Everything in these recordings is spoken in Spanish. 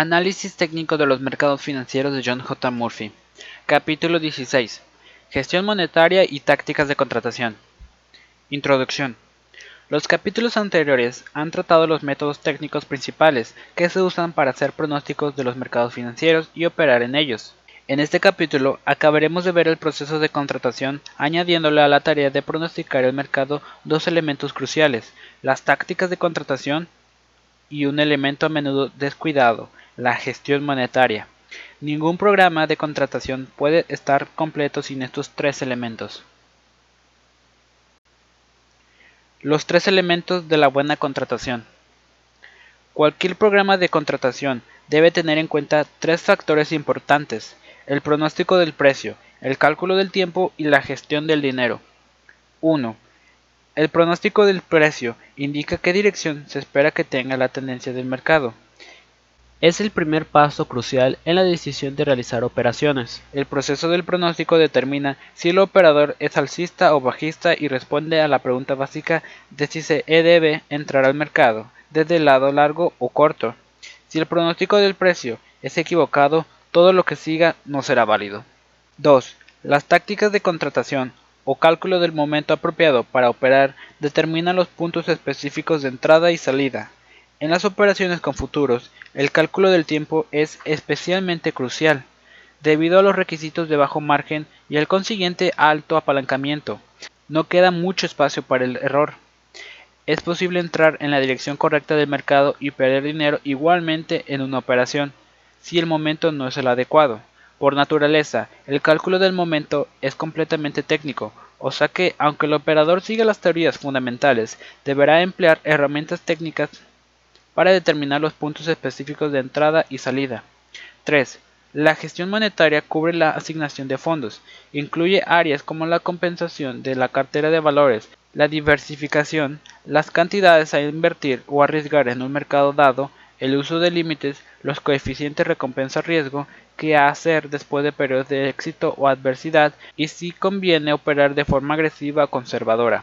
Análisis técnico de los mercados financieros de John J. Murphy. Capítulo 16. Gestión monetaria y tácticas de contratación. Introducción. Los capítulos anteriores han tratado los métodos técnicos principales que se usan para hacer pronósticos de los mercados financieros y operar en ellos. En este capítulo acabaremos de ver el proceso de contratación añadiéndole a la tarea de pronosticar el mercado dos elementos cruciales, las tácticas de contratación y un elemento a menudo descuidado, la gestión monetaria. Ningún programa de contratación puede estar completo sin estos tres elementos. Los tres elementos de la buena contratación. Cualquier programa de contratación debe tener en cuenta tres factores importantes el pronóstico del precio, el cálculo del tiempo y la gestión del dinero. 1. El pronóstico del precio indica qué dirección se espera que tenga la tendencia del mercado. Es el primer paso crucial en la decisión de realizar operaciones. El proceso del pronóstico determina si el operador es alcista o bajista y responde a la pregunta básica de si se debe entrar al mercado, desde el lado largo o corto. Si el pronóstico del precio es equivocado, todo lo que siga no será válido. 2. Las tácticas de contratación o cálculo del momento apropiado para operar determinan los puntos específicos de entrada y salida. En las operaciones con futuros, el cálculo del tiempo es especialmente crucial, debido a los requisitos de bajo margen y el consiguiente alto apalancamiento. No queda mucho espacio para el error. Es posible entrar en la dirección correcta del mercado y perder dinero igualmente en una operación si el momento no es el adecuado. Por naturaleza, el cálculo del momento es completamente técnico, o sea que, aunque el operador siga las teorías fundamentales, deberá emplear herramientas técnicas para determinar los puntos específicos de entrada y salida. 3. La gestión monetaria cubre la asignación de fondos. Incluye áreas como la compensación de la cartera de valores, la diversificación, las cantidades a invertir o arriesgar en un mercado dado, el uso de límites, los coeficientes recompensa-riesgo, qué hacer después de periodos de éxito o adversidad y si conviene operar de forma agresiva o conservadora.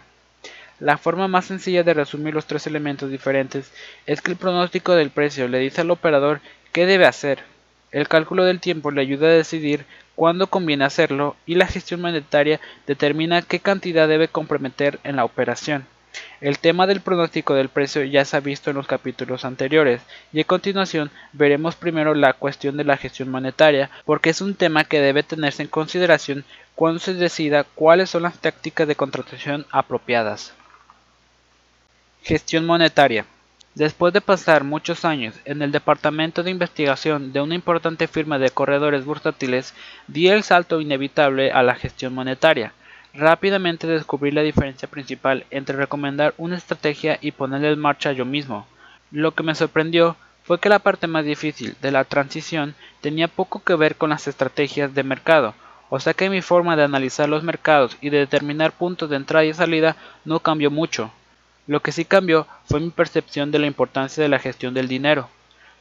La forma más sencilla de resumir los tres elementos diferentes es que el pronóstico del precio le dice al operador qué debe hacer, el cálculo del tiempo le ayuda a decidir cuándo conviene hacerlo y la gestión monetaria determina qué cantidad debe comprometer en la operación. El tema del pronóstico del precio ya se ha visto en los capítulos anteriores y a continuación veremos primero la cuestión de la gestión monetaria porque es un tema que debe tenerse en consideración cuando se decida cuáles son las tácticas de contratación apropiadas. Gestión monetaria. Después de pasar muchos años en el departamento de investigación de una importante firma de corredores bursátiles, di el salto inevitable a la gestión monetaria Rápidamente descubrí la diferencia principal entre recomendar una estrategia y ponerla en marcha yo mismo. Lo que me sorprendió fue que la parte más difícil de la transición tenía poco que ver con las estrategias de mercado, o sea que mi forma de analizar los mercados y de determinar puntos de entrada y salida no cambió mucho. Lo que sí cambió fue mi percepción de la importancia de la gestión del dinero.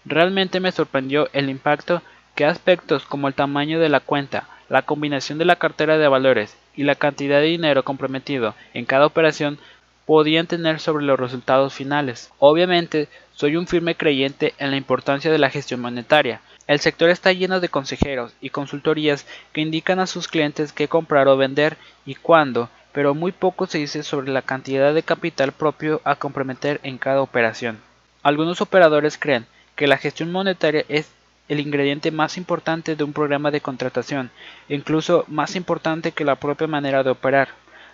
Realmente me sorprendió el impacto que aspectos como el tamaño de la cuenta, la combinación de la cartera de valores y la cantidad de dinero comprometido en cada operación podían tener sobre los resultados finales. Obviamente, soy un firme creyente en la importancia de la gestión monetaria. El sector está lleno de consejeros y consultorías que indican a sus clientes qué comprar o vender y cuándo, pero muy poco se dice sobre la cantidad de capital propio a comprometer en cada operación. Algunos operadores creen que la gestión monetaria es el ingrediente más importante de un programa de contratación, incluso más importante que la propia manera de operar.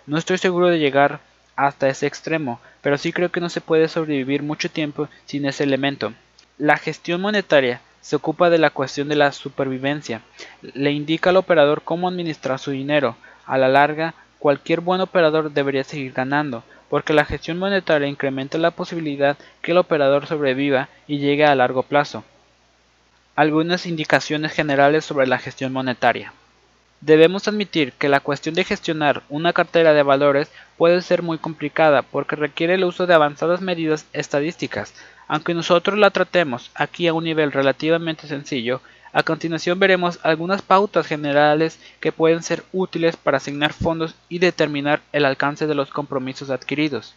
No estoy seguro de llegar hasta ese extremo, pero sí creo que no se puede sobrevivir mucho tiempo sin ese elemento. La gestión monetaria se ocupa de la cuestión de la supervivencia, le indica al operador cómo administrar su dinero. A la larga, cualquier buen operador debería seguir ganando, porque la gestión monetaria incrementa la posibilidad que el operador sobreviva y llegue a largo plazo algunas indicaciones generales sobre la gestión monetaria. Debemos admitir que la cuestión de gestionar una cartera de valores puede ser muy complicada porque requiere el uso de avanzadas medidas estadísticas. Aunque nosotros la tratemos aquí a un nivel relativamente sencillo, a continuación veremos algunas pautas generales que pueden ser útiles para asignar fondos y determinar el alcance de los compromisos adquiridos.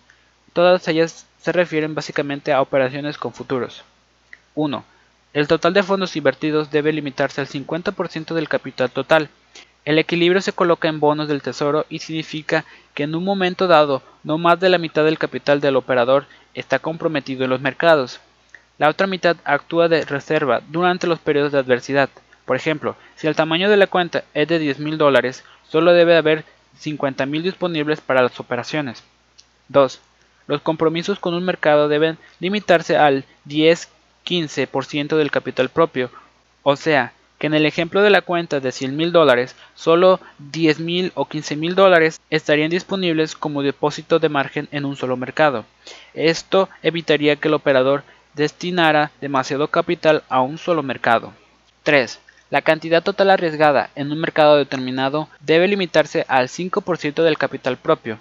Todas ellas se refieren básicamente a operaciones con futuros. 1. El total de fondos invertidos debe limitarse al 50% del capital total. El equilibrio se coloca en bonos del tesoro y significa que en un momento dado no más de la mitad del capital del operador está comprometido en los mercados. La otra mitad actúa de reserva durante los periodos de adversidad. Por ejemplo, si el tamaño de la cuenta es de 10 mil dólares, solo debe haber 50 mil disponibles para las operaciones. 2. Los compromisos con un mercado deben limitarse al 10 15% del capital propio, o sea, que en el ejemplo de la cuenta de 100 mil dólares, solo 10 mil o 15 mil dólares estarían disponibles como depósito de margen en un solo mercado. Esto evitaría que el operador destinara demasiado capital a un solo mercado. 3. La cantidad total arriesgada en un mercado determinado debe limitarse al 5% del capital propio.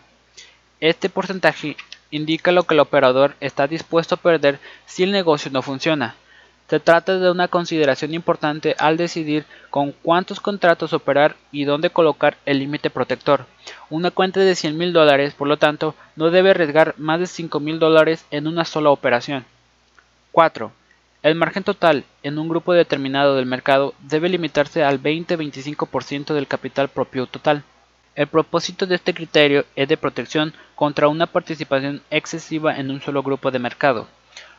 Este porcentaje indica lo que el operador está dispuesto a perder si el negocio no funciona. Se trata de una consideración importante al decidir con cuántos contratos operar y dónde colocar el límite protector. Una cuenta de 100 mil dólares, por lo tanto, no debe arriesgar más de 5 mil dólares en una sola operación. 4. El margen total en un grupo determinado del mercado debe limitarse al 20-25% del capital propio total. El propósito de este criterio es de protección contra una participación excesiva en un solo grupo de mercado.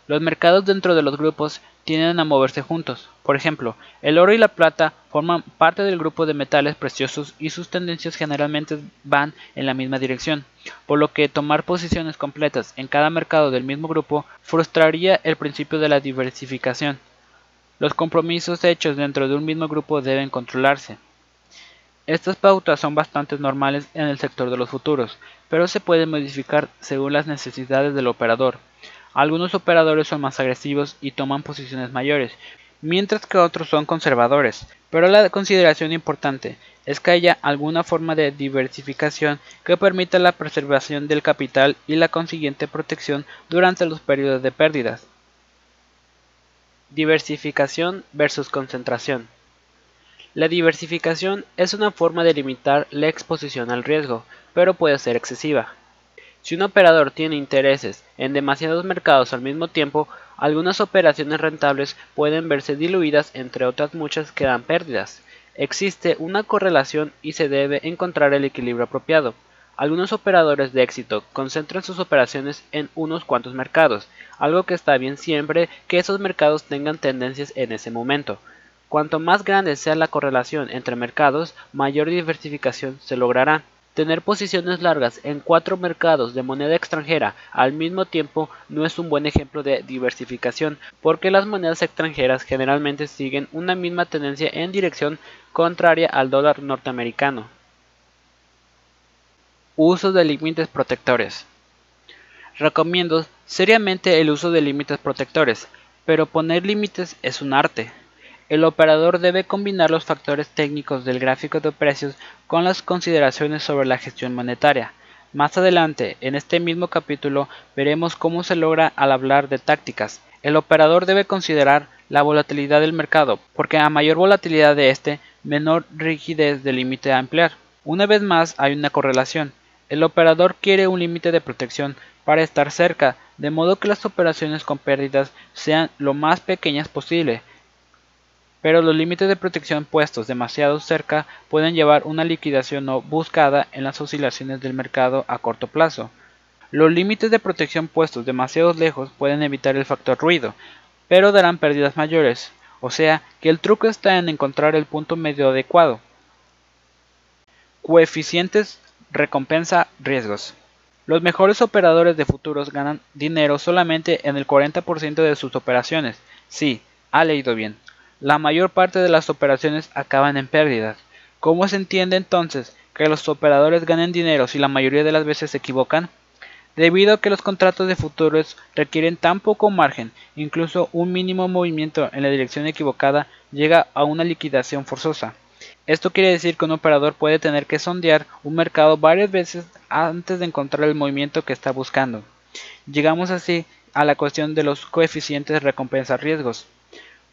Los mercados dentro de los grupos tienden a moverse juntos. Por ejemplo, el oro y la plata forman parte del grupo de metales preciosos y sus tendencias generalmente van en la misma dirección, por lo que tomar posiciones completas en cada mercado del mismo grupo frustraría el principio de la diversificación. Los compromisos hechos dentro de un mismo grupo deben controlarse. Estas pautas son bastante normales en el sector de los futuros, pero se pueden modificar según las necesidades del operador. Algunos operadores son más agresivos y toman posiciones mayores, mientras que otros son conservadores. Pero la consideración importante es que haya alguna forma de diversificación que permita la preservación del capital y la consiguiente protección durante los periodos de pérdidas. Diversificación versus concentración. La diversificación es una forma de limitar la exposición al riesgo, pero puede ser excesiva. Si un operador tiene intereses en demasiados mercados al mismo tiempo, algunas operaciones rentables pueden verse diluidas entre otras muchas que dan pérdidas. Existe una correlación y se debe encontrar el equilibrio apropiado. Algunos operadores de éxito concentran sus operaciones en unos cuantos mercados, algo que está bien siempre que esos mercados tengan tendencias en ese momento. Cuanto más grande sea la correlación entre mercados, mayor diversificación se logrará. Tener posiciones largas en cuatro mercados de moneda extranjera al mismo tiempo no es un buen ejemplo de diversificación, porque las monedas extranjeras generalmente siguen una misma tendencia en dirección contraria al dólar norteamericano. Uso de límites protectores. Recomiendo seriamente el uso de límites protectores, pero poner límites es un arte. El operador debe combinar los factores técnicos del gráfico de precios con las consideraciones sobre la gestión monetaria. Más adelante, en este mismo capítulo, veremos cómo se logra al hablar de tácticas. El operador debe considerar la volatilidad del mercado, porque a mayor volatilidad de este, menor rigidez del límite a emplear. Una vez más hay una correlación. El operador quiere un límite de protección para estar cerca, de modo que las operaciones con pérdidas sean lo más pequeñas posible, pero los límites de protección puestos demasiado cerca pueden llevar una liquidación no buscada en las oscilaciones del mercado a corto plazo. Los límites de protección puestos demasiado lejos pueden evitar el factor ruido, pero darán pérdidas mayores, o sea que el truco está en encontrar el punto medio adecuado. Coeficientes recompensa riesgos. Los mejores operadores de futuros ganan dinero solamente en el 40% de sus operaciones. Sí, ha leído bien. La mayor parte de las operaciones acaban en pérdidas. ¿Cómo se entiende entonces que los operadores ganen dinero si la mayoría de las veces se equivocan? Debido a que los contratos de futuros requieren tan poco margen, incluso un mínimo movimiento en la dirección equivocada llega a una liquidación forzosa. Esto quiere decir que un operador puede tener que sondear un mercado varias veces antes de encontrar el movimiento que está buscando. Llegamos así a la cuestión de los coeficientes recompensa-riesgos.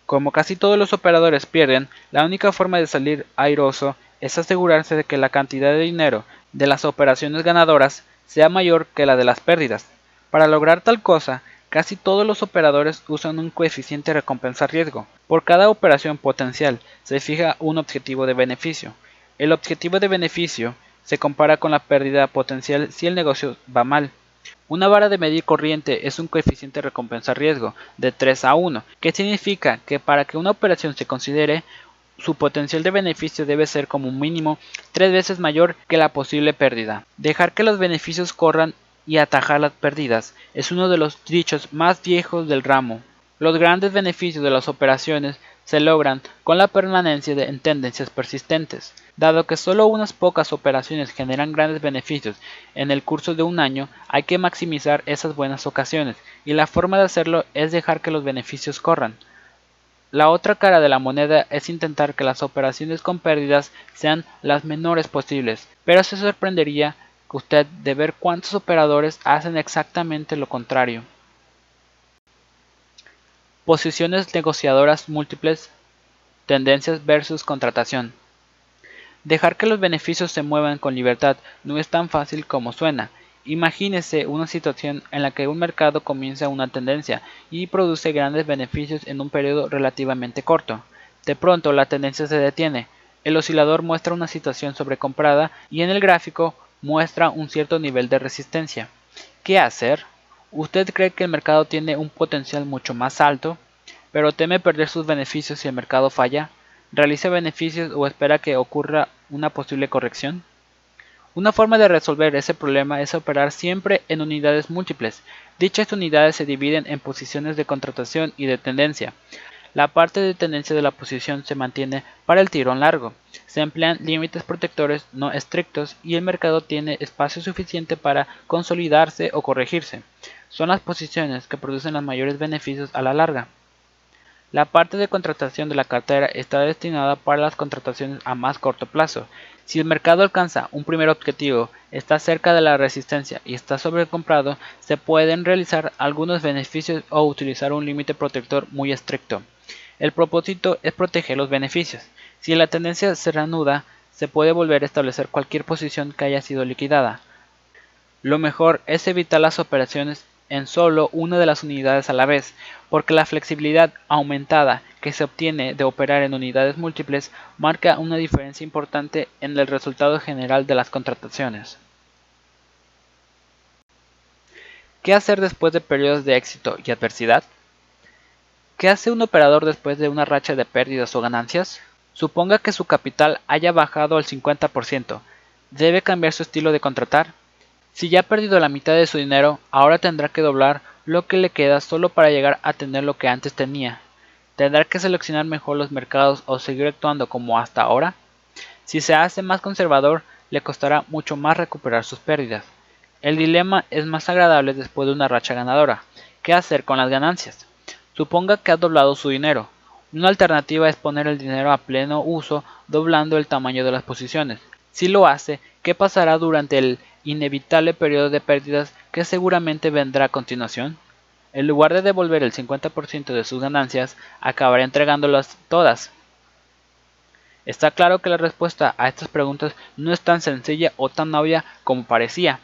Como casi todos los operadores pierden, la única forma de salir airoso es asegurarse de que la cantidad de dinero de las operaciones ganadoras sea mayor que la de las pérdidas. Para lograr tal cosa, Casi todos los operadores usan un coeficiente recompensa-riesgo. Por cada operación potencial se fija un objetivo de beneficio. El objetivo de beneficio se compara con la pérdida potencial si el negocio va mal. Una vara de medir corriente es un coeficiente recompensa-riesgo de 3 a 1, que significa que para que una operación se considere, su potencial de beneficio debe ser como mínimo tres veces mayor que la posible pérdida. Dejar que los beneficios corran y atajar las pérdidas es uno de los dichos más viejos del ramo. Los grandes beneficios de las operaciones se logran con la permanencia de, en tendencias persistentes. Dado que solo unas pocas operaciones generan grandes beneficios en el curso de un año, hay que maximizar esas buenas ocasiones, y la forma de hacerlo es dejar que los beneficios corran. La otra cara de la moneda es intentar que las operaciones con pérdidas sean las menores posibles, pero se sorprendería usted de ver cuántos operadores hacen exactamente lo contrario. Posiciones negociadoras múltiples, tendencias versus contratación. Dejar que los beneficios se muevan con libertad no es tan fácil como suena. Imagínese una situación en la que un mercado comienza una tendencia y produce grandes beneficios en un periodo relativamente corto. De pronto la tendencia se detiene, el oscilador muestra una situación sobrecomprada y en el gráfico muestra un cierto nivel de resistencia. ¿Qué hacer? ¿Usted cree que el mercado tiene un potencial mucho más alto, pero teme perder sus beneficios si el mercado falla? ¿Realiza beneficios o espera que ocurra una posible corrección? Una forma de resolver ese problema es operar siempre en unidades múltiples. Dichas unidades se dividen en posiciones de contratación y de tendencia. La parte de tendencia de la posición se mantiene para el tirón largo. Se emplean límites protectores no estrictos y el mercado tiene espacio suficiente para consolidarse o corregirse. Son las posiciones que producen los mayores beneficios a la larga. La parte de contratación de la cartera está destinada para las contrataciones a más corto plazo. Si el mercado alcanza un primer objetivo, está cerca de la resistencia y está sobrecomprado, se pueden realizar algunos beneficios o utilizar un límite protector muy estricto. El propósito es proteger los beneficios. Si la tendencia se reanuda, se puede volver a establecer cualquier posición que haya sido liquidada. Lo mejor es evitar las operaciones en solo una de las unidades a la vez, porque la flexibilidad aumentada que se obtiene de operar en unidades múltiples marca una diferencia importante en el resultado general de las contrataciones. ¿Qué hacer después de periodos de éxito y adversidad? ¿Qué hace un operador después de una racha de pérdidas o ganancias? Suponga que su capital haya bajado al 50%. ¿Debe cambiar su estilo de contratar? Si ya ha perdido la mitad de su dinero, ahora tendrá que doblar lo que le queda solo para llegar a tener lo que antes tenía. ¿Tendrá que seleccionar mejor los mercados o seguir actuando como hasta ahora? Si se hace más conservador, le costará mucho más recuperar sus pérdidas. El dilema es más agradable después de una racha ganadora. ¿Qué hacer con las ganancias? Suponga que ha doblado su dinero. Una alternativa es poner el dinero a pleno uso doblando el tamaño de las posiciones. Si lo hace, ¿qué pasará durante el inevitable periodo de pérdidas que seguramente vendrá a continuación? En lugar de devolver el 50% de sus ganancias, acabará entregándolas todas. Está claro que la respuesta a estas preguntas no es tan sencilla o tan obvia como parecía.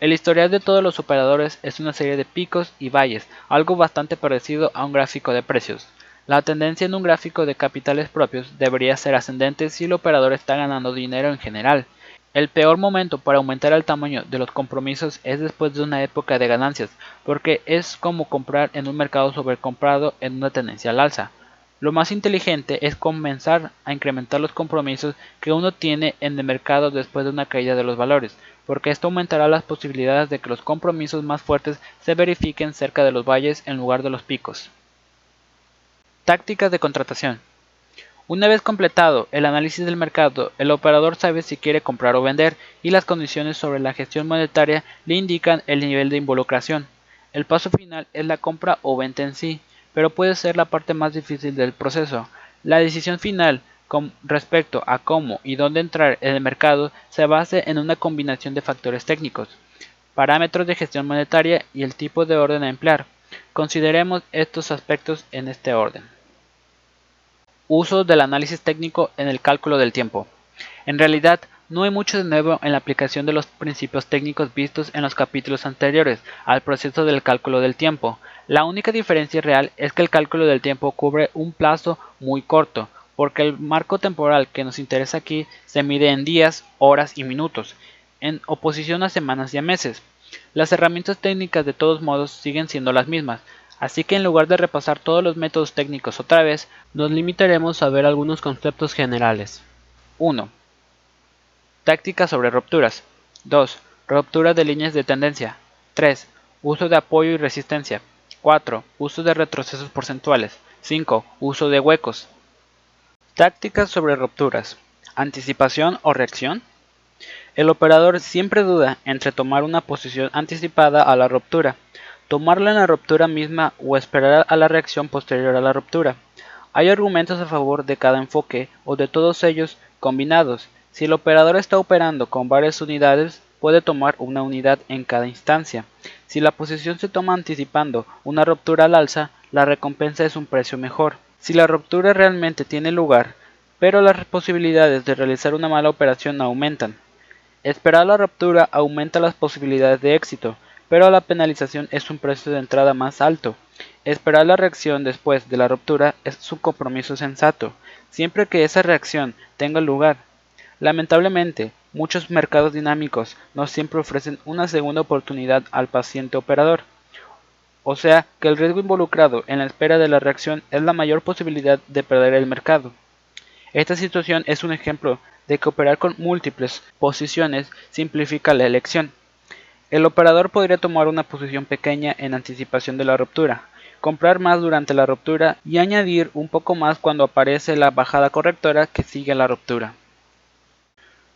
El historial de todos los operadores es una serie de picos y valles, algo bastante parecido a un gráfico de precios. La tendencia en un gráfico de capitales propios debería ser ascendente si el operador está ganando dinero en general. El peor momento para aumentar el tamaño de los compromisos es después de una época de ganancias, porque es como comprar en un mercado sobrecomprado en una tendencia al alza. Lo más inteligente es comenzar a incrementar los compromisos que uno tiene en el mercado después de una caída de los valores, porque esto aumentará las posibilidades de que los compromisos más fuertes se verifiquen cerca de los valles en lugar de los picos. Tácticas de contratación. Una vez completado el análisis del mercado, el operador sabe si quiere comprar o vender y las condiciones sobre la gestión monetaria le indican el nivel de involucración. El paso final es la compra o venta en sí, pero puede ser la parte más difícil del proceso. La decisión final con respecto a cómo y dónde entrar en el mercado se basa en una combinación de factores técnicos, parámetros de gestión monetaria y el tipo de orden a emplear. Consideremos estos aspectos en este orden. Uso del análisis técnico en el cálculo del tiempo. En realidad, No hay mucho de nuevo en la aplicación de los principios técnicos vistos en los capítulos anteriores al proceso del cálculo del tiempo. La única diferencia real es que el cálculo del tiempo cubre un plazo muy corto, porque el marco temporal que nos interesa aquí se mide en días, horas y minutos, en oposición a semanas y a meses. Las herramientas técnicas de todos modos siguen siendo las mismas, así que en lugar de repasar todos los métodos técnicos otra vez, nos limitaremos a ver algunos conceptos generales. 1. Táctica sobre rupturas. 2. Ruptura de líneas de tendencia. 3. Uso de apoyo y resistencia. 4. Uso de retrocesos porcentuales. 5. Uso de huecos. Tácticas sobre rupturas. Anticipación o reacción. El operador siempre duda entre tomar una posición anticipada a la ruptura, tomarla en la ruptura misma o esperar a la reacción posterior a la ruptura. Hay argumentos a favor de cada enfoque o de todos ellos combinados si el operador está operando con varias unidades, puede tomar una unidad en cada instancia. Si la posición se toma anticipando una ruptura al alza, la recompensa es un precio mejor. Si la ruptura realmente tiene lugar, pero las posibilidades de realizar una mala operación aumentan. Esperar la ruptura aumenta las posibilidades de éxito, pero la penalización es un precio de entrada más alto. Esperar la reacción después de la ruptura es un compromiso sensato, siempre que esa reacción tenga lugar. Lamentablemente, muchos mercados dinámicos no siempre ofrecen una segunda oportunidad al paciente operador. O sea que el riesgo involucrado en la espera de la reacción es la mayor posibilidad de perder el mercado. Esta situación es un ejemplo de que operar con múltiples posiciones simplifica la elección. El operador podría tomar una posición pequeña en anticipación de la ruptura, comprar más durante la ruptura y añadir un poco más cuando aparece la bajada correctora que sigue la ruptura.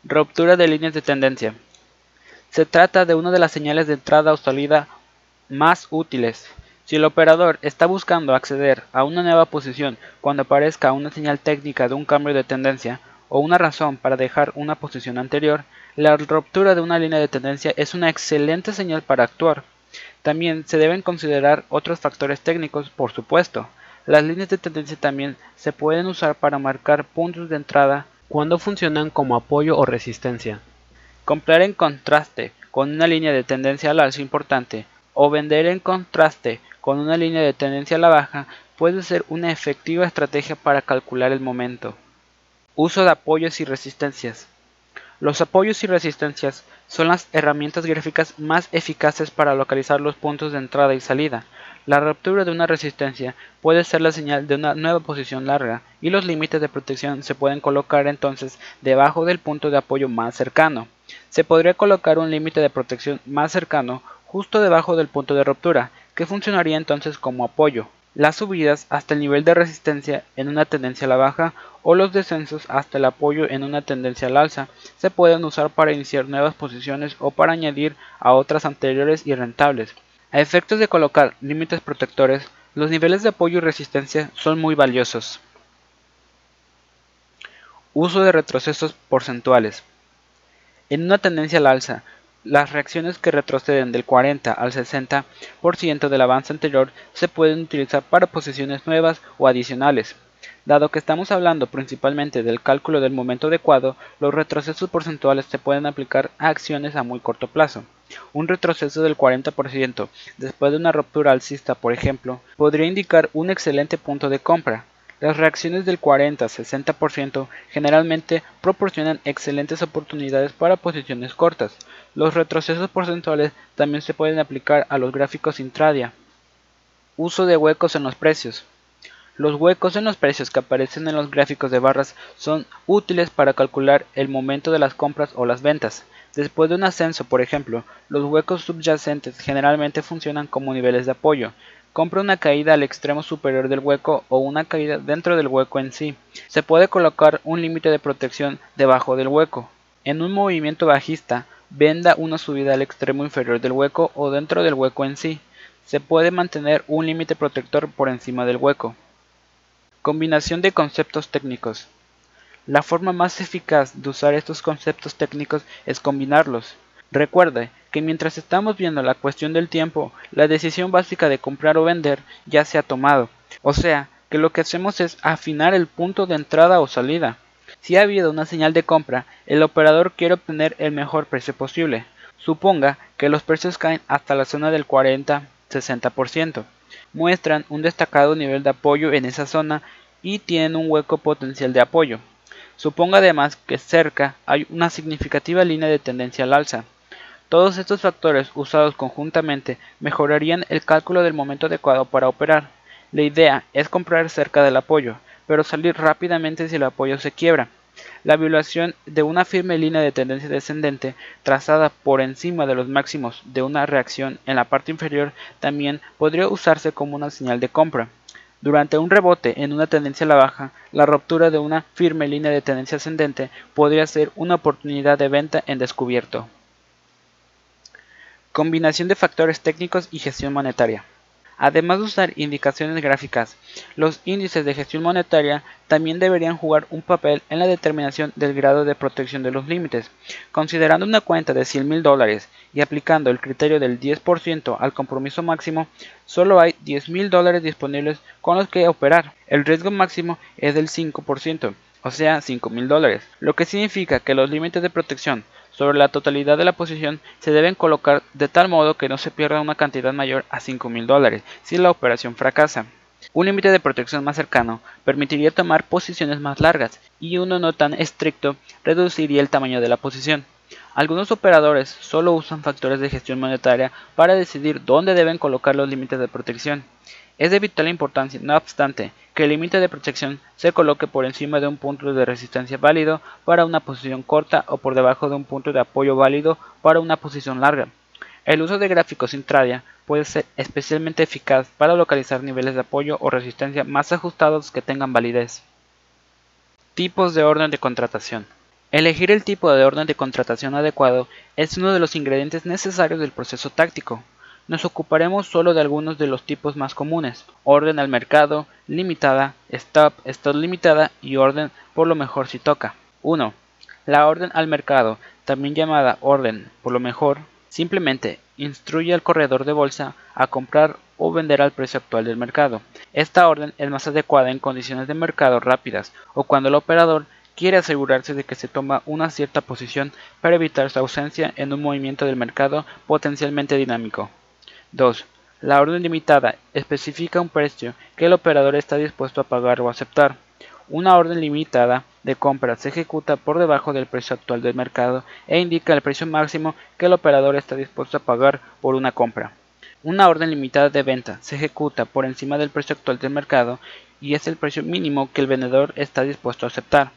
Ruptura de líneas de tendencia. Se trata de una de las señales de entrada o salida más útiles. Si el operador está buscando acceder a una nueva posición cuando aparezca una señal técnica de un cambio de tendencia o una razón para dejar una posición anterior, la ruptura de una línea de tendencia es una excelente señal para actuar. También se deben considerar otros factores técnicos, por supuesto. Las líneas de tendencia también se pueden usar para marcar puntos de entrada cuando funcionan como apoyo o resistencia. Comprar en contraste con una línea de tendencia al alza importante o vender en contraste con una línea de tendencia a la baja puede ser una efectiva estrategia para calcular el momento. Uso de apoyos y resistencias. Los apoyos y resistencias son las herramientas gráficas más eficaces para localizar los puntos de entrada y salida, la ruptura de una resistencia puede ser la señal de una nueva posición larga y los límites de protección se pueden colocar entonces debajo del punto de apoyo más cercano. Se podría colocar un límite de protección más cercano justo debajo del punto de ruptura, que funcionaría entonces como apoyo. Las subidas hasta el nivel de resistencia en una tendencia a la baja o los descensos hasta el apoyo en una tendencia al alza se pueden usar para iniciar nuevas posiciones o para añadir a otras anteriores y rentables. A efectos de colocar límites protectores, los niveles de apoyo y resistencia son muy valiosos. Uso de retrocesos porcentuales. En una tendencia al alza, las reacciones que retroceden del 40 al 60% del avance anterior se pueden utilizar para posiciones nuevas o adicionales. Dado que estamos hablando principalmente del cálculo del momento adecuado, los retrocesos porcentuales se pueden aplicar a acciones a muy corto plazo. Un retroceso del 40% después de una ruptura alcista, por ejemplo, podría indicar un excelente punto de compra. Las reacciones del 40-60% generalmente proporcionan excelentes oportunidades para posiciones cortas. Los retrocesos porcentuales también se pueden aplicar a los gráficos intradia. Uso de huecos en los precios. Los huecos en los precios que aparecen en los gráficos de barras son útiles para calcular el momento de las compras o las ventas. Después de un ascenso, por ejemplo, los huecos subyacentes generalmente funcionan como niveles de apoyo. Compra una caída al extremo superior del hueco o una caída dentro del hueco en sí. Se puede colocar un límite de protección debajo del hueco. En un movimiento bajista, venda una subida al extremo inferior del hueco o dentro del hueco en sí. Se puede mantener un límite protector por encima del hueco. Combinación de conceptos técnicos. La forma más eficaz de usar estos conceptos técnicos es combinarlos. Recuerde que mientras estamos viendo la cuestión del tiempo, la decisión básica de comprar o vender ya se ha tomado. O sea, que lo que hacemos es afinar el punto de entrada o salida. Si ha habido una señal de compra, el operador quiere obtener el mejor precio posible. Suponga que los precios caen hasta la zona del 40-60%. Muestran un destacado nivel de apoyo en esa zona y tienen un hueco potencial de apoyo. Suponga además que cerca hay una significativa línea de tendencia al alza. Todos estos factores usados conjuntamente mejorarían el cálculo del momento adecuado para operar. La idea es comprar cerca del apoyo, pero salir rápidamente si el apoyo se quiebra. La violación de una firme línea de tendencia descendente trazada por encima de los máximos de una reacción en la parte inferior también podría usarse como una señal de compra. Durante un rebote en una tendencia a la baja, la ruptura de una firme línea de tendencia ascendente podría ser una oportunidad de venta en descubierto. Combinación de factores técnicos y gestión monetaria. Además de usar indicaciones gráficas, los índices de gestión monetaria también deberían jugar un papel en la determinación del grado de protección de los límites. Considerando una cuenta de 100 mil dólares y aplicando el criterio del 10% al compromiso máximo, solo hay 10 mil dólares disponibles con los que operar. El riesgo máximo es del 5%, o sea 5 mil dólares, lo que significa que los límites de protección sobre la totalidad de la posición se deben colocar de tal modo que no se pierda una cantidad mayor a 5 mil dólares si la operación fracasa. Un límite de protección más cercano permitiría tomar posiciones más largas y uno no tan estricto reduciría el tamaño de la posición. Algunos operadores solo usan factores de gestión monetaria para decidir dónde deben colocar los límites de protección. Es de vital importancia, no obstante, que el límite de protección se coloque por encima de un punto de resistencia válido para una posición corta o por debajo de un punto de apoyo válido para una posición larga. El uso de gráficos intradia puede ser especialmente eficaz para localizar niveles de apoyo o resistencia más ajustados que tengan validez. Tipos de orden de contratación. Elegir el tipo de orden de contratación adecuado es uno de los ingredientes necesarios del proceso táctico. Nos ocuparemos solo de algunos de los tipos más comunes, orden al mercado, limitada, stop, stop limitada y orden por lo mejor si toca. 1. La orden al mercado, también llamada orden por lo mejor, simplemente instruye al corredor de bolsa a comprar o vender al precio actual del mercado. Esta orden es más adecuada en condiciones de mercado rápidas o cuando el operador quiere asegurarse de que se toma una cierta posición para evitar su ausencia en un movimiento del mercado potencialmente dinámico. 2. La orden limitada especifica un precio que el operador está dispuesto a pagar o aceptar. Una orden limitada de compra se ejecuta por debajo del precio actual del mercado e indica el precio máximo que el operador está dispuesto a pagar por una compra. Una orden limitada de venta se ejecuta por encima del precio actual del mercado y es el precio mínimo que el vendedor está dispuesto a aceptar.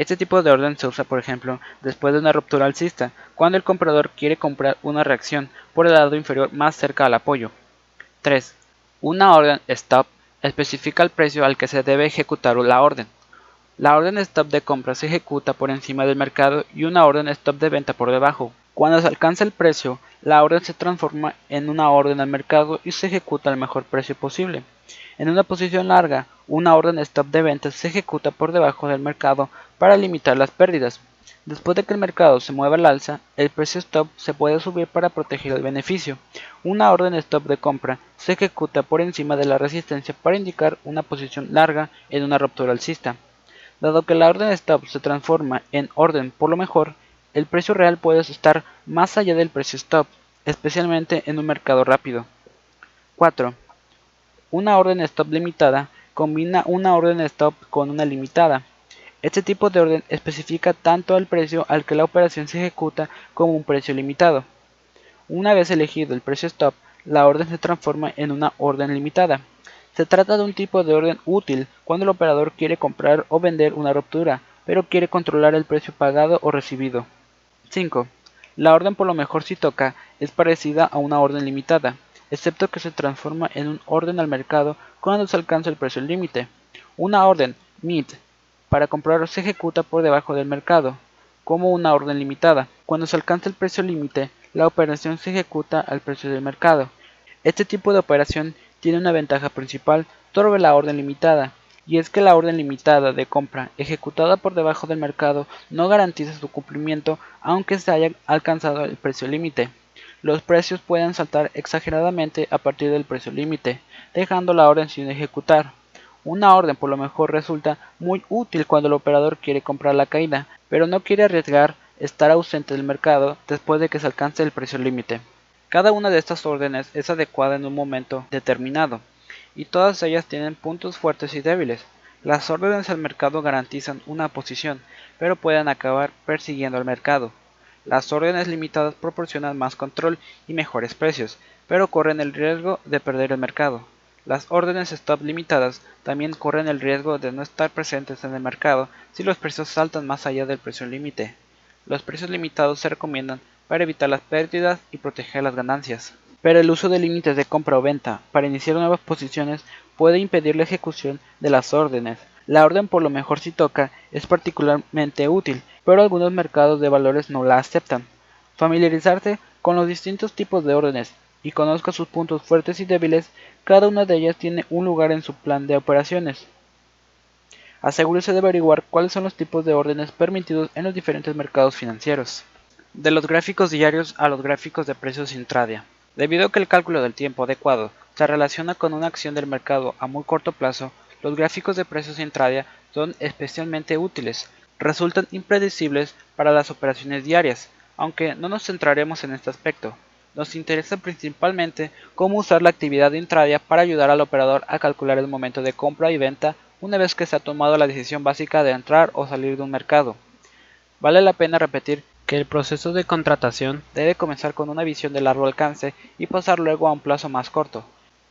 Este tipo de orden se usa, por ejemplo, después de una ruptura alcista, cuando el comprador quiere comprar una reacción por el lado inferior más cerca al apoyo. 3. Una orden stop especifica el precio al que se debe ejecutar la orden. La orden stop de compra se ejecuta por encima del mercado y una orden stop de venta por debajo. Cuando se alcanza el precio, la orden se transforma en una orden al mercado y se ejecuta al mejor precio posible. En una posición larga, una orden stop de venta se ejecuta por debajo del mercado para limitar las pérdidas. Después de que el mercado se mueva al alza, el precio stop se puede subir para proteger el beneficio. Una orden stop de compra se ejecuta por encima de la resistencia para indicar una posición larga en una ruptura alcista. Dado que la orden stop se transforma en orden por lo mejor, el precio real puede estar más allá del precio stop, especialmente en un mercado rápido. 4. Una orden stop limitada combina una orden stop con una limitada. Este tipo de orden especifica tanto el precio al que la operación se ejecuta como un precio limitado. Una vez elegido el precio stop, la orden se transforma en una orden limitada. Se trata de un tipo de orden útil cuando el operador quiere comprar o vender una ruptura, pero quiere controlar el precio pagado o recibido. 5. La orden por lo mejor si toca es parecida a una orden limitada excepto que se transforma en un orden al mercado cuando se alcanza el precio límite. Una orden MID para comprar se ejecuta por debajo del mercado, como una orden limitada. Cuando se alcanza el precio límite, la operación se ejecuta al precio del mercado. Este tipo de operación tiene una ventaja principal sobre la orden limitada, y es que la orden limitada de compra ejecutada por debajo del mercado no garantiza su cumplimiento aunque se haya alcanzado el precio límite los precios pueden saltar exageradamente a partir del precio límite, dejando la orden sin ejecutar. Una orden por lo mejor resulta muy útil cuando el operador quiere comprar la caída, pero no quiere arriesgar estar ausente del mercado después de que se alcance el precio límite. Cada una de estas órdenes es adecuada en un momento determinado, y todas ellas tienen puntos fuertes y débiles. Las órdenes al mercado garantizan una posición, pero pueden acabar persiguiendo al mercado. Las órdenes limitadas proporcionan más control y mejores precios, pero corren el riesgo de perder el mercado. Las órdenes stop limitadas también corren el riesgo de no estar presentes en el mercado si los precios saltan más allá del precio límite. Los precios limitados se recomiendan para evitar las pérdidas y proteger las ganancias. Pero el uso de límites de compra o venta para iniciar nuevas posiciones puede impedir la ejecución de las órdenes. La orden por lo mejor si toca es particularmente útil, pero algunos mercados de valores no la aceptan. Familiarizarse con los distintos tipos de órdenes y conozca sus puntos fuertes y débiles, cada una de ellas tiene un lugar en su plan de operaciones. Asegúrese de averiguar cuáles son los tipos de órdenes permitidos en los diferentes mercados financieros. De los gráficos diarios a los gráficos de precios intradia. Debido a que el cálculo del tiempo adecuado se relaciona con una acción del mercado a muy corto plazo, los gráficos de precios intradia son especialmente útiles. Resultan impredecibles para las operaciones diarias, aunque no nos centraremos en este aspecto. Nos interesa principalmente cómo usar la actividad intradia para ayudar al operador a calcular el momento de compra y venta una vez que se ha tomado la decisión básica de entrar o salir de un mercado. Vale la pena repetir que el proceso de contratación debe comenzar con una visión de largo alcance y pasar luego a un plazo más corto.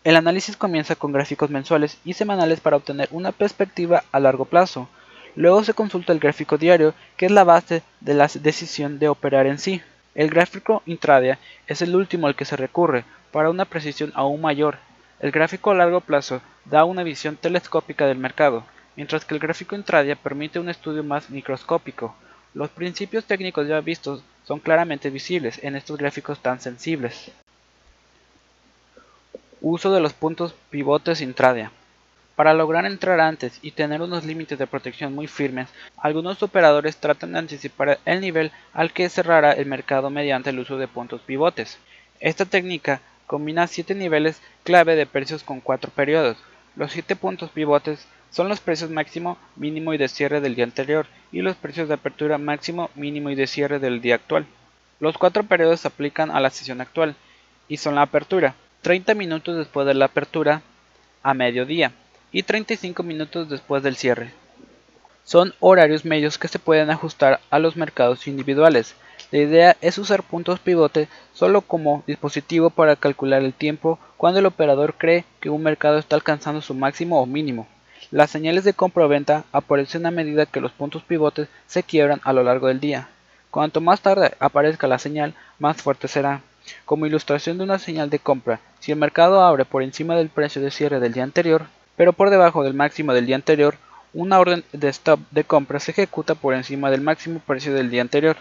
El análisis comienza con gráficos mensuales y semanales para obtener una perspectiva a largo plazo. Luego se consulta el gráfico diario, que es la base de la decisión de operar en sí. El gráfico intradia es el último al que se recurre para una precisión aún mayor. El gráfico a largo plazo da una visión telescópica del mercado, mientras que el gráfico intradia permite un estudio más microscópico. Los principios técnicos ya vistos son claramente visibles en estos gráficos tan sensibles. Uso de los puntos pivotes intradia. Para lograr entrar antes y tener unos límites de protección muy firmes, algunos operadores tratan de anticipar el nivel al que cerrará el mercado mediante el uso de puntos pivotes. Esta técnica combina siete niveles clave de precios con cuatro periodos. Los siete puntos pivotes son los precios máximo, mínimo y de cierre del día anterior y los precios de apertura máximo, mínimo y de cierre del día actual. Los cuatro periodos se aplican a la sesión actual y son la apertura, 30 minutos después de la apertura a mediodía, y 35 minutos después del cierre. Son horarios medios que se pueden ajustar a los mercados individuales. La idea es usar puntos pivote solo como dispositivo para calcular el tiempo cuando el operador cree que un mercado está alcanzando su máximo o mínimo. Las señales de compra o venta aparecen a medida que los puntos pivotes se quiebran a lo largo del día. Cuanto más tarde aparezca la señal, más fuerte será. Como ilustración de una señal de compra, si el mercado abre por encima del precio de cierre del día anterior, pero por debajo del máximo del día anterior, una orden de stop de compra se ejecuta por encima del máximo precio del día anterior.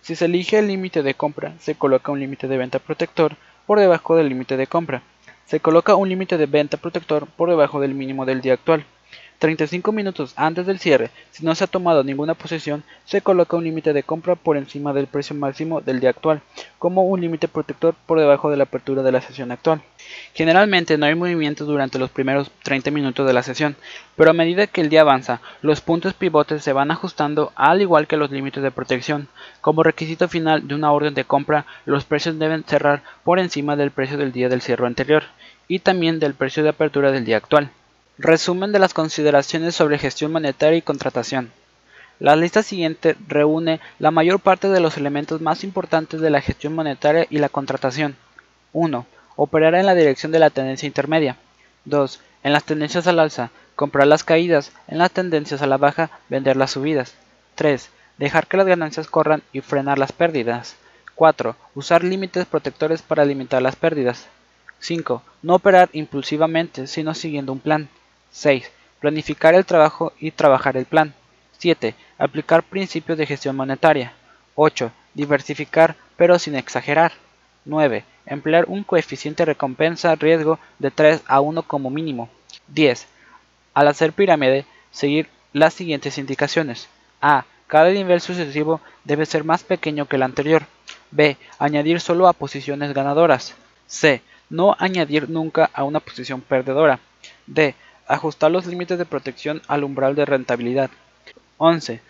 Si se elige el límite de compra, se coloca un límite de venta protector por debajo del límite de compra. Se coloca un límite de venta protector por debajo del mínimo del día actual. 35 minutos antes del cierre, si no se ha tomado ninguna posesión, se coloca un límite de compra por encima del precio máximo del día actual, como un límite protector por debajo de la apertura de la sesión actual. Generalmente no hay movimiento durante los primeros 30 minutos de la sesión, pero a medida que el día avanza, los puntos pivotes se van ajustando al igual que los límites de protección. Como requisito final de una orden de compra, los precios deben cerrar por encima del precio del día del cierre anterior y también del precio de apertura del día actual. Resumen de las consideraciones sobre gestión monetaria y contratación. La lista siguiente reúne la mayor parte de los elementos más importantes de la gestión monetaria y la contratación. 1. Operar en la dirección de la tendencia intermedia. 2. En las tendencias al alza, comprar las caídas, en las tendencias a la baja, vender las subidas. 3. Dejar que las ganancias corran y frenar las pérdidas. 4. Usar límites protectores para limitar las pérdidas. 5. No operar impulsivamente, sino siguiendo un plan. 6. Planificar el trabajo y trabajar el plan. 7. Aplicar principios de gestión monetaria. 8. Diversificar pero sin exagerar. 9. Emplear un coeficiente recompensa-riesgo de 3 a 1 como mínimo. 10. Al hacer pirámide, seguir las siguientes indicaciones. A. Cada nivel sucesivo debe ser más pequeño que el anterior. B. Añadir solo a posiciones ganadoras. C. No añadir nunca a una posición perdedora. D Ajustar los límites de protección al umbral de rentabilidad. 11.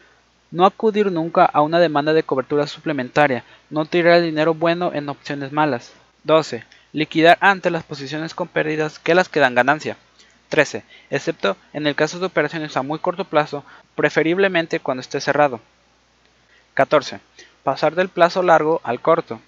No acudir nunca a una demanda de cobertura suplementaria. No tirar el dinero bueno en opciones malas. 12. Liquidar antes las posiciones con pérdidas que las que dan ganancia. 13. Excepto en el caso de operaciones a muy corto plazo, preferiblemente cuando esté cerrado. 14. Pasar del plazo largo al corto.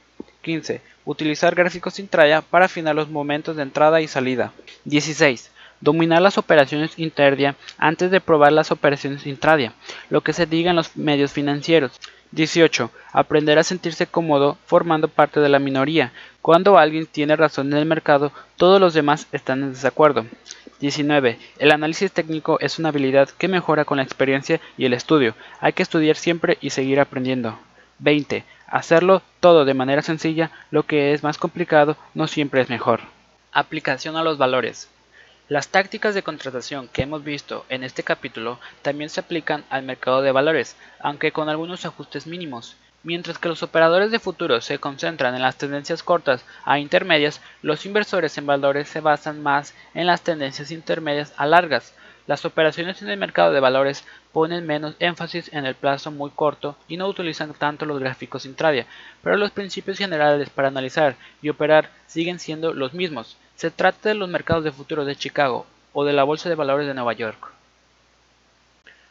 15. Utilizar gráficos intradia para afinar los momentos de entrada y salida. 16. Dominar las operaciones interdia antes de probar las operaciones intradia, lo que se diga en los medios financieros. 18. Aprender a sentirse cómodo formando parte de la minoría. Cuando alguien tiene razón en el mercado, todos los demás están en desacuerdo. 19. El análisis técnico es una habilidad que mejora con la experiencia y el estudio. Hay que estudiar siempre y seguir aprendiendo. 20. Hacerlo todo de manera sencilla, lo que es más complicado no siempre es mejor. Aplicación a los valores. Las tácticas de contratación que hemos visto en este capítulo también se aplican al mercado de valores, aunque con algunos ajustes mínimos. Mientras que los operadores de futuros se concentran en las tendencias cortas a intermedias, los inversores en valores se basan más en las tendencias intermedias a largas. Las operaciones en el mercado de valores ponen menos énfasis en el plazo muy corto y no utilizan tanto los gráficos intradia, pero los principios generales para analizar y operar siguen siendo los mismos. Se trata de los mercados de futuros de Chicago o de la Bolsa de Valores de Nueva York.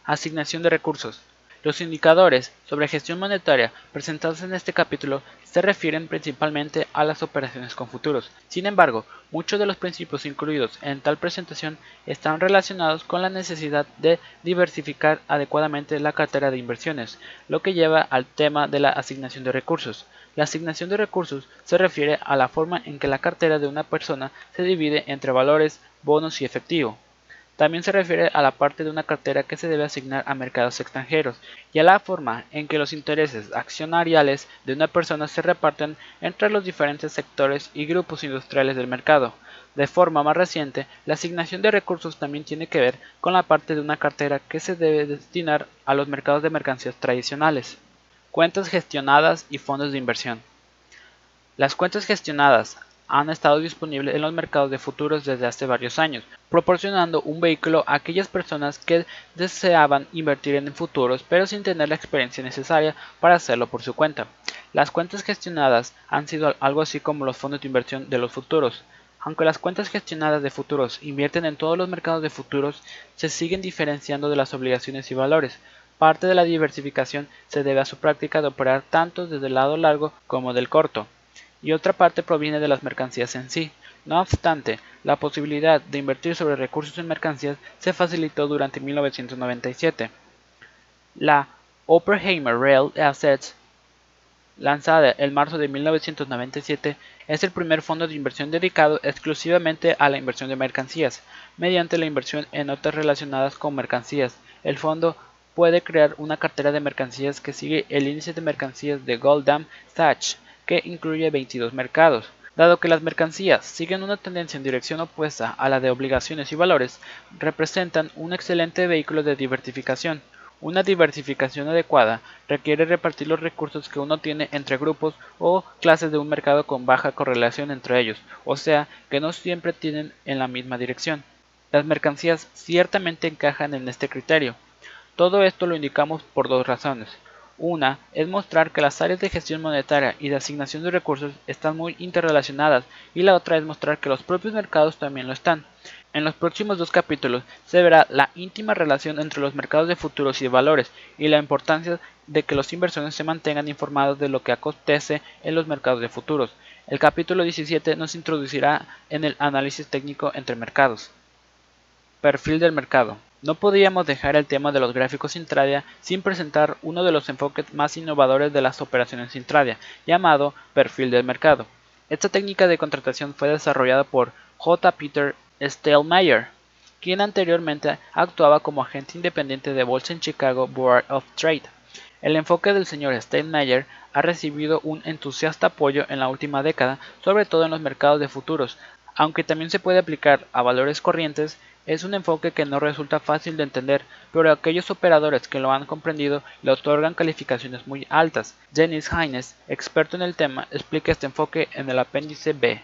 Asignación de recursos. Los indicadores sobre gestión monetaria presentados en este capítulo se refieren principalmente a las operaciones con futuros. Sin embargo, muchos de los principios incluidos en tal presentación están relacionados con la necesidad de diversificar adecuadamente la cartera de inversiones, lo que lleva al tema de la asignación de recursos. La asignación de recursos se refiere a la forma en que la cartera de una persona se divide entre valores, bonos y efectivo. También se refiere a la parte de una cartera que se debe asignar a mercados extranjeros y a la forma en que los intereses accionariales de una persona se reparten entre los diferentes sectores y grupos industriales del mercado. De forma más reciente, la asignación de recursos también tiene que ver con la parte de una cartera que se debe destinar a los mercados de mercancías tradicionales. Cuentas gestionadas y fondos de inversión. Las cuentas gestionadas han estado disponibles en los mercados de futuros desde hace varios años, proporcionando un vehículo a aquellas personas que deseaban invertir en futuros pero sin tener la experiencia necesaria para hacerlo por su cuenta. Las cuentas gestionadas han sido algo así como los fondos de inversión de los futuros. Aunque las cuentas gestionadas de futuros invierten en todos los mercados de futuros, se siguen diferenciando de las obligaciones y valores. Parte de la diversificación se debe a su práctica de operar tanto desde el lado largo como del corto y otra parte proviene de las mercancías en sí. No obstante, la posibilidad de invertir sobre recursos en mercancías se facilitó durante 1997. La Oppenheimer Real Assets, lanzada en marzo de 1997, es el primer fondo de inversión dedicado exclusivamente a la inversión de mercancías, mediante la inversión en notas relacionadas con mercancías. El fondo puede crear una cartera de mercancías que sigue el índice de mercancías de Goldman Sachs que incluye 22 mercados. Dado que las mercancías siguen una tendencia en dirección opuesta a la de obligaciones y valores, representan un excelente vehículo de diversificación. Una diversificación adecuada requiere repartir los recursos que uno tiene entre grupos o clases de un mercado con baja correlación entre ellos, o sea, que no siempre tienen en la misma dirección. Las mercancías ciertamente encajan en este criterio. Todo esto lo indicamos por dos razones. Una es mostrar que las áreas de gestión monetaria y de asignación de recursos están muy interrelacionadas y la otra es mostrar que los propios mercados también lo están. En los próximos dos capítulos se verá la íntima relación entre los mercados de futuros y de valores y la importancia de que los inversores se mantengan informados de lo que acontece en los mercados de futuros. El capítulo 17 nos introducirá en el análisis técnico entre mercados. Perfil del mercado. No podíamos dejar el tema de los gráficos intradia sin presentar uno de los enfoques más innovadores de las operaciones intradia, llamado perfil del mercado. Esta técnica de contratación fue desarrollada por J. Peter Stellmeyer, quien anteriormente actuaba como agente independiente de bolsa en Chicago Board of Trade. El enfoque del señor Steinmeier ha recibido un entusiasta apoyo en la última década, sobre todo en los mercados de futuros, aunque también se puede aplicar a valores corrientes es un enfoque que no resulta fácil de entender, pero aquellos operadores que lo han comprendido le otorgan calificaciones muy altas. Dennis Haynes, experto en el tema, explica este enfoque en el apéndice B.